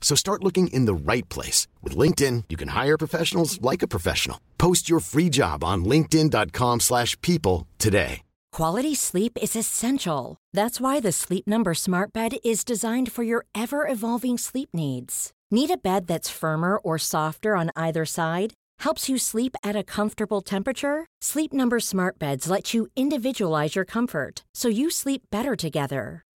So start looking in the right place. With LinkedIn, you can hire professionals like a professional. Post your free job on linkedin.com slash people today. Quality sleep is essential. That's why the Sleep Number smart bed is designed for your ever-evolving sleep needs. Need a bed that's firmer or softer on either side? Helps you sleep at a comfortable temperature? Sleep Number smart beds let you individualize your comfort so you sleep better together.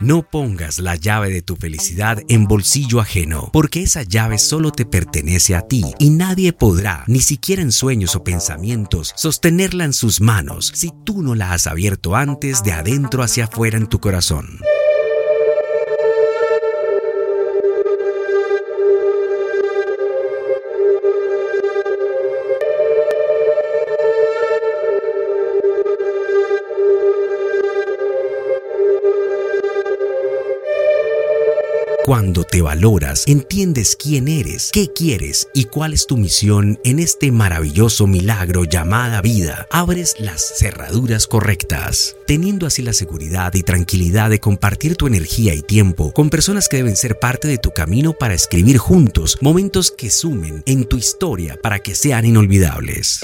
No pongas la llave de tu felicidad en bolsillo ajeno, porque esa llave solo te pertenece a ti y nadie podrá, ni siquiera en sueños o pensamientos, sostenerla en sus manos si tú no la has abierto antes de adentro hacia afuera en tu corazón. Cuando te valoras, entiendes quién eres, qué quieres y cuál es tu misión en este maravilloso milagro llamada vida. Abres las cerraduras correctas, teniendo así la seguridad y tranquilidad de compartir tu energía y tiempo con personas que deben ser parte de tu camino para escribir juntos momentos que sumen en tu historia para que sean inolvidables.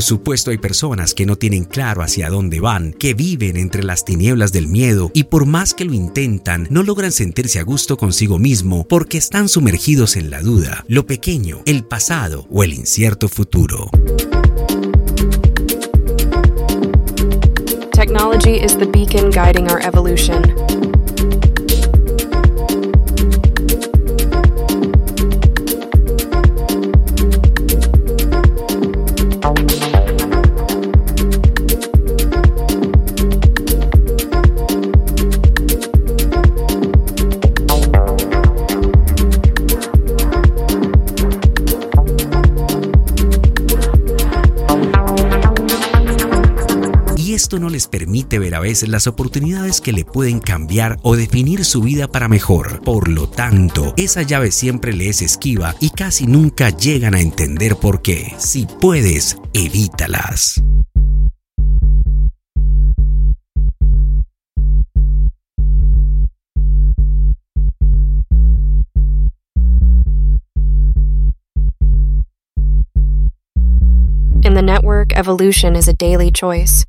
Por supuesto hay personas que no tienen claro hacia dónde van, que viven entre las tinieblas del miedo y por más que lo intentan, no logran sentirse a gusto consigo mismo porque están sumergidos en la duda, lo pequeño, el pasado o el incierto futuro. Technology is the beacon guiding our evolution. Esto no les permite ver a veces las oportunidades que le pueden cambiar o definir su vida para mejor. Por lo tanto, esa llave siempre le es esquiva y casi nunca llegan a entender por qué. Si puedes, evítalas. In the network, evolution is a daily choice.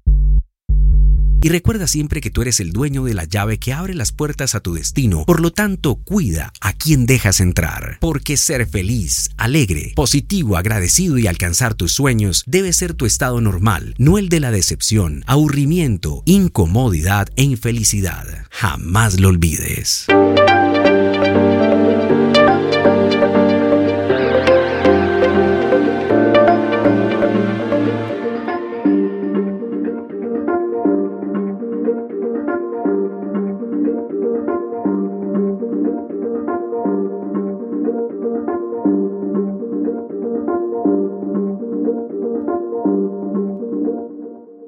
Y recuerda siempre que tú eres el dueño de la llave que abre las puertas a tu destino. Por lo tanto, cuida a quien dejas entrar. Porque ser feliz, alegre, positivo, agradecido y alcanzar tus sueños debe ser tu estado normal, no el de la decepción, aburrimiento, incomodidad e infelicidad. Jamás lo olvides.